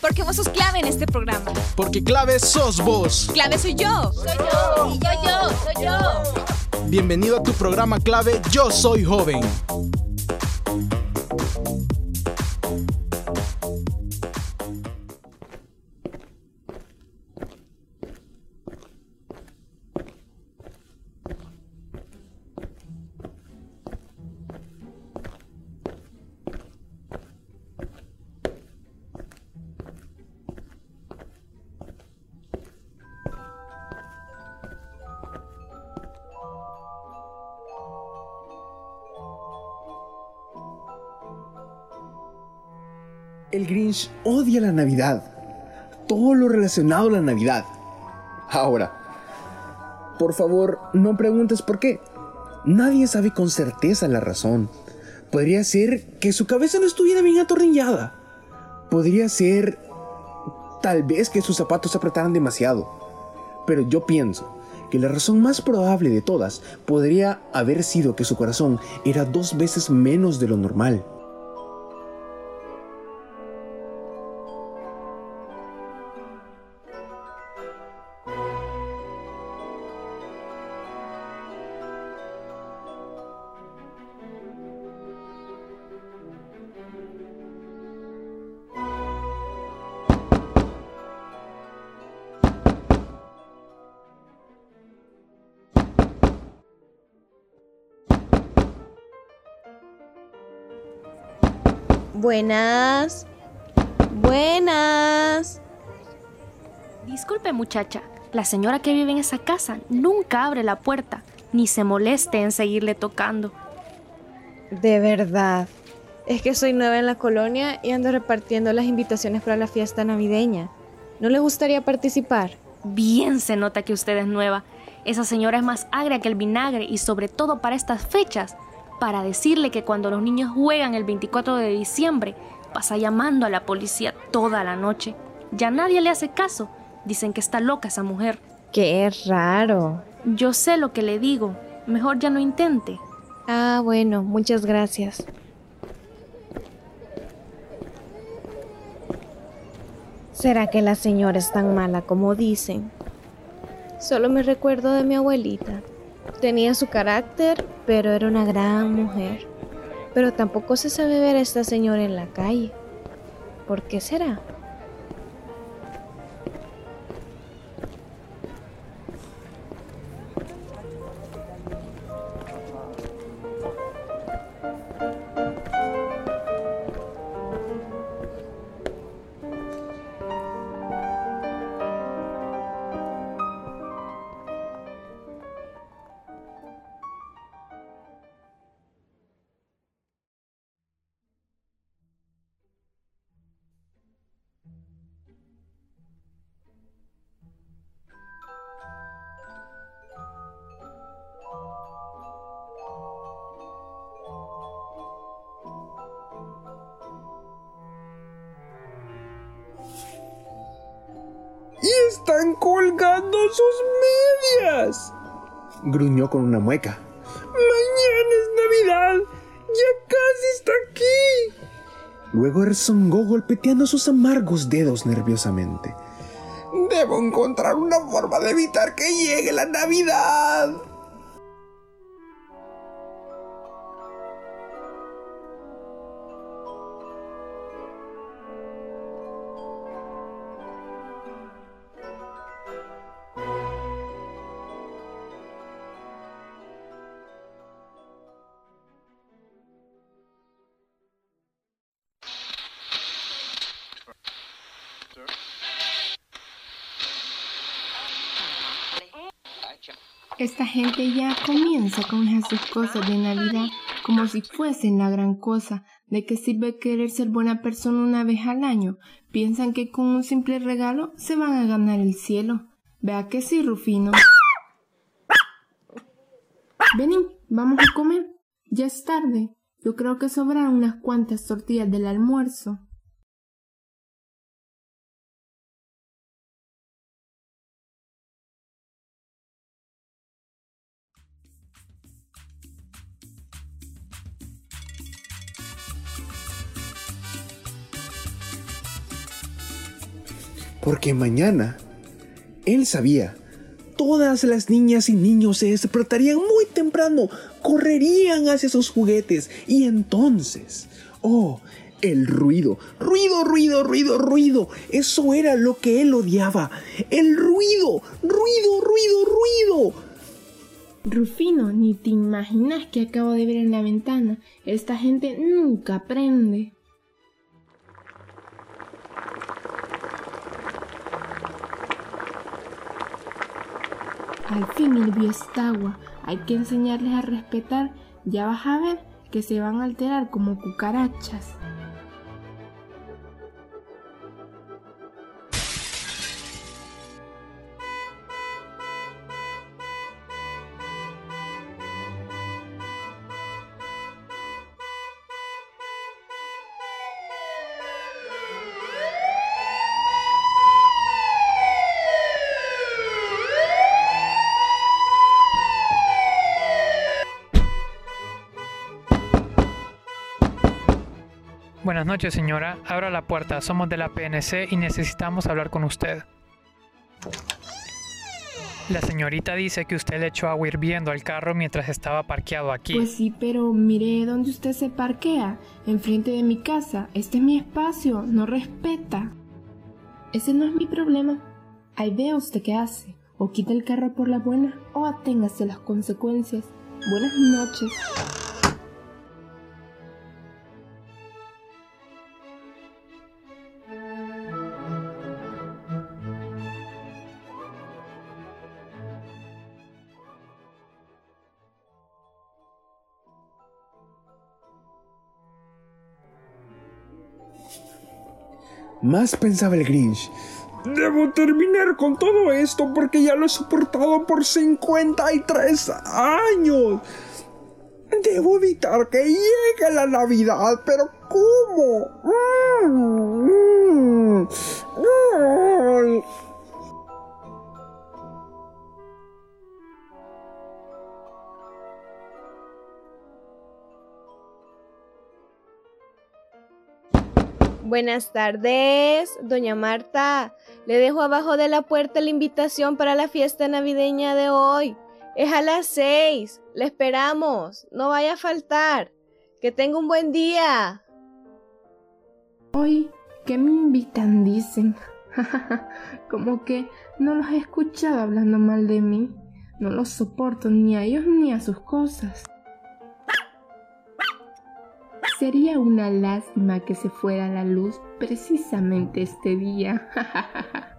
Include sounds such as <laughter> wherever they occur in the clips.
Porque vos sos clave en este programa. Porque clave sos vos. Clave soy yo. Soy yo. Y yo, yo, soy yo. Bienvenido a tu programa clave Yo Soy Joven. El Grinch odia la Navidad. Todo lo relacionado a la Navidad. Ahora, por favor, no preguntes por qué. Nadie sabe con certeza la razón. Podría ser que su cabeza no estuviera bien atornillada. Podría ser tal vez que sus zapatos se apretaran demasiado. Pero yo pienso que la razón más probable de todas podría haber sido que su corazón era dos veces menos de lo normal. Buenas. Buenas. Disculpe muchacha, la señora que vive en esa casa nunca abre la puerta, ni se moleste en seguirle tocando. De verdad. Es que soy nueva en la colonia y ando repartiendo las invitaciones para la fiesta navideña. ¿No le gustaría participar? Bien se nota que usted es nueva. Esa señora es más agria que el vinagre y sobre todo para estas fechas, para decirle que cuando los niños juegan el 24 de diciembre, pasa llamando a la policía toda la noche. Ya nadie le hace caso. Dicen que está loca esa mujer. Qué raro. Yo sé lo que le digo. Mejor ya no intente. Ah, bueno, muchas gracias. ¿Será que la señora es tan mala como dicen? Solo me recuerdo de mi abuelita. Tenía su carácter, pero era una gran mujer. Pero tampoco se sabe ver a esta señora en la calle. ¿Por qué será? Sus medias! Gruñó con una mueca. ¡Mañana es Navidad! ¡Ya casi está aquí! Luego rezongó golpeteando sus amargos dedos nerviosamente. Debo encontrar una forma de evitar que llegue la Navidad. Esta gente ya comienza con esas cosas de Navidad como si fuesen la gran cosa. ¿De qué sirve querer ser buena persona una vez al año? Piensan que con un simple regalo se van a ganar el cielo. Vea que sí, Rufino. Vení, vamos a comer. Ya es tarde. Yo creo que sobraron unas cuantas tortillas del almuerzo. Porque mañana, él sabía, todas las niñas y niños se despertarían muy temprano, correrían hacia sus juguetes y entonces, oh, el ruido, ruido, ruido, ruido, ruido. Eso era lo que él odiaba. El ruido, ruido, ruido, ruido. Rufino, ni te imaginas que acabo de ver en la ventana. Esta gente nunca aprende. Al fin el vio esta agua. Hay que enseñarles a respetar. Ya vas a ver que se van a alterar como cucarachas. Buenas noches, señora. Abra la puerta. Somos de la PNC y necesitamos hablar con usted. La señorita dice que usted le echó agua hirviendo al carro mientras estaba parqueado aquí. Pues sí, pero mire dónde usted se parquea, enfrente de mi casa. Este es mi espacio, no respeta. Ese no es mi problema. Ahí vea usted qué hace. O quita el carro por la buena o aténgase las consecuencias. Buenas noches. Más pensaba el Grinch. Debo terminar con todo esto porque ya lo he soportado por 53 años. Debo evitar que llegue la Navidad, pero ¿cómo? Buenas tardes, doña Marta. Le dejo abajo de la puerta la invitación para la fiesta navideña de hoy. Es a las seis. Le esperamos. No vaya a faltar. Que tenga un buen día. Hoy, ¿qué me invitan? Dicen. <laughs> Como que no los he escuchado hablando mal de mí. No los soporto ni a ellos ni a sus cosas. Sería una lástima que se fuera la luz precisamente este día. <laughs>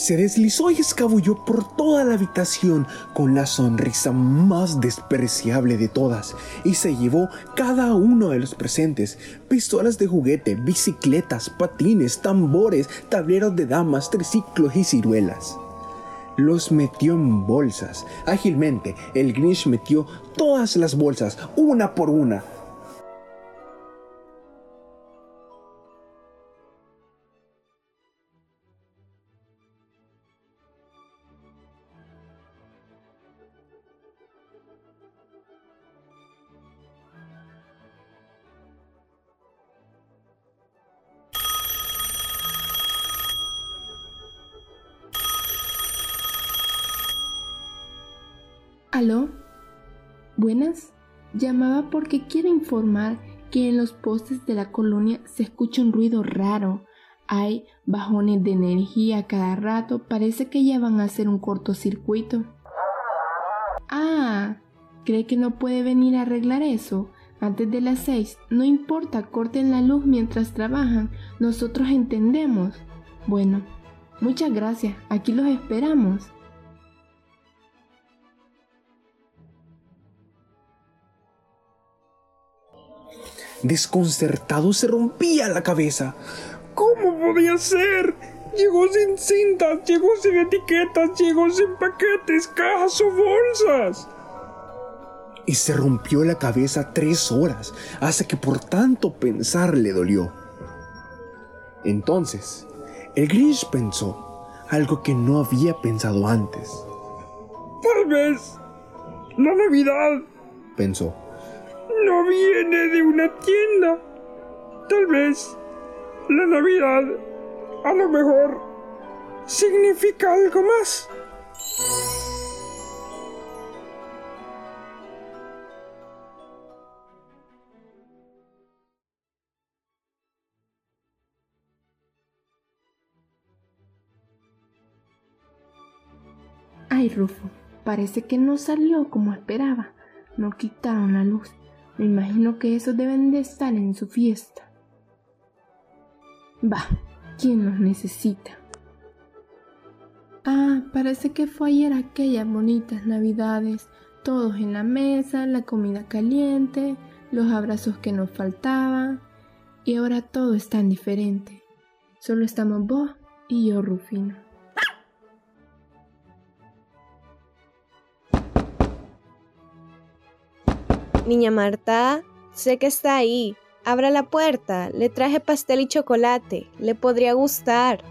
se deslizó y escabulló por toda la habitación con la sonrisa más despreciable de todas y se llevó cada uno de los presentes, pistolas de juguete, bicicletas, patines, tambores, tableros de damas, triciclos y ciruelas. Los metió en bolsas. Ágilmente, el Grinch metió todas las bolsas, una por una, ¿Aló? Buenas. Llamaba porque quiero informar que en los postes de la colonia se escucha un ruido raro. Hay bajones de energía cada rato. Parece que ya van a hacer un cortocircuito. Ah, ¿cree que no puede venir a arreglar eso? Antes de las seis, no importa, corten la luz mientras trabajan. Nosotros entendemos. Bueno, muchas gracias. Aquí los esperamos. Desconcertado se rompía la cabeza. ¿Cómo podía ser? Llegó sin cintas, llegó sin etiquetas, llegó sin paquetes, cajas o bolsas. Y se rompió la cabeza tres horas, hasta que por tanto pensar le dolió. Entonces, el Grinch pensó algo que no había pensado antes. Tal vez la Navidad, Pensó, no viene de una tienda. Tal vez la Navidad, a lo mejor, significa algo más. Ay, Rufo, parece que no salió como esperaba. No quitaron la luz. Me imagino que esos deben de estar en su fiesta. Va, ¿quién nos necesita? Ah, parece que fue ayer aquellas bonitas navidades, todos en la mesa, la comida caliente, los abrazos que nos faltaban, y ahora todo es tan diferente. Solo estamos vos y yo, Rufino. Niña Marta, sé que está ahí. Abra la puerta. Le traje pastel y chocolate. Le podría gustar.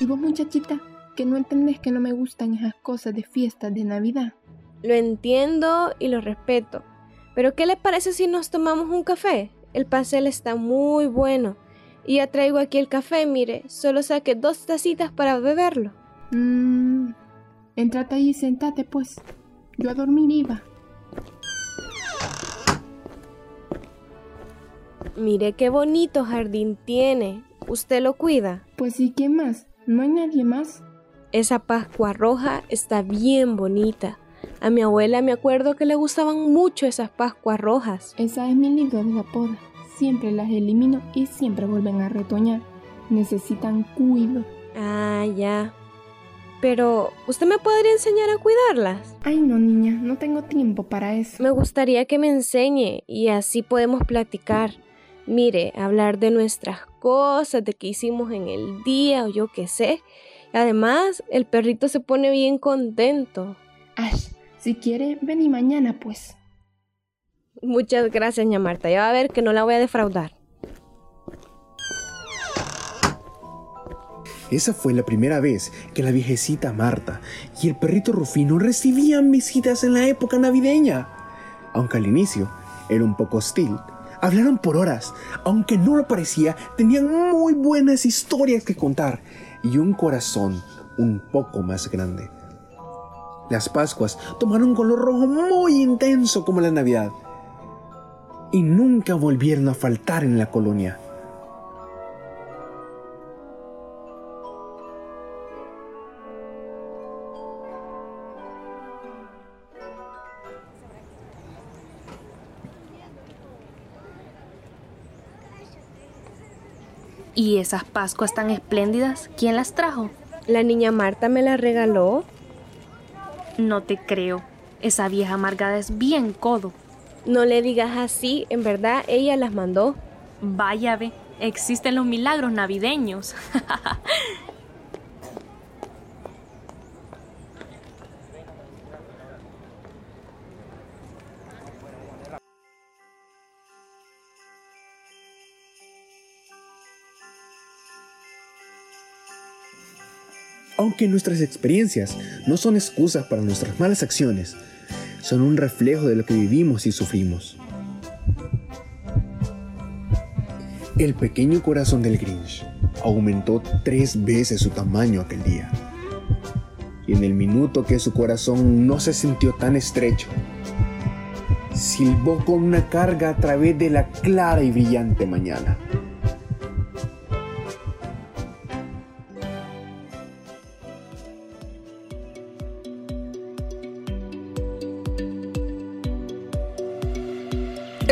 Y vos, muchachita, que no entendés que no me gustan esas cosas de fiestas de Navidad. Lo entiendo y lo respeto. Pero ¿qué le parece si nos tomamos un café? El pastel está muy bueno. Y ya traigo aquí el café, mire. Solo saqué dos tacitas para beberlo. Mmm. Entrate ahí y sentate, pues. Yo a dormir iba. Mire qué bonito jardín tiene. ¿Usted lo cuida? Pues sí, ¿quién más? ¿No hay nadie más? Esa Pascua roja está bien bonita. A mi abuela me acuerdo que le gustaban mucho esas Pascuas rojas. Esa es mi libro de la poda. Siempre las elimino y siempre vuelven a retoñar. Necesitan cuido. Ah, ya. Pero, ¿usted me podría enseñar a cuidarlas? Ay, no, niña, no tengo tiempo para eso. Me gustaría que me enseñe y así podemos platicar. Mire, hablar de nuestras cosas, de qué hicimos en el día o yo qué sé. Además, el perrito se pone bien contento. Ay, si quiere, ven y mañana, pues. Muchas gracias, ña Marta. Ya va a ver que no la voy a defraudar. Esa fue la primera vez que la viejecita Marta y el perrito Rufino recibían visitas en la época navideña. Aunque al inicio era un poco hostil, hablaron por horas. Aunque no lo parecía, tenían muy buenas historias que contar y un corazón un poco más grande. Las Pascuas tomaron un color rojo muy intenso como la Navidad y nunca volvieron a faltar en la colonia. ¿Y esas Pascuas tan espléndidas? ¿Quién las trajo? La niña Marta me las regaló. No te creo. Esa vieja amargada es bien codo. No le digas así, en verdad ella las mandó. Vaya ve, existen los milagros navideños. <laughs> Aunque nuestras experiencias no son excusas para nuestras malas acciones, son un reflejo de lo que vivimos y sufrimos. El pequeño corazón del Grinch aumentó tres veces su tamaño aquel día. Y en el minuto que su corazón no se sintió tan estrecho, silbó con una carga a través de la clara y brillante mañana.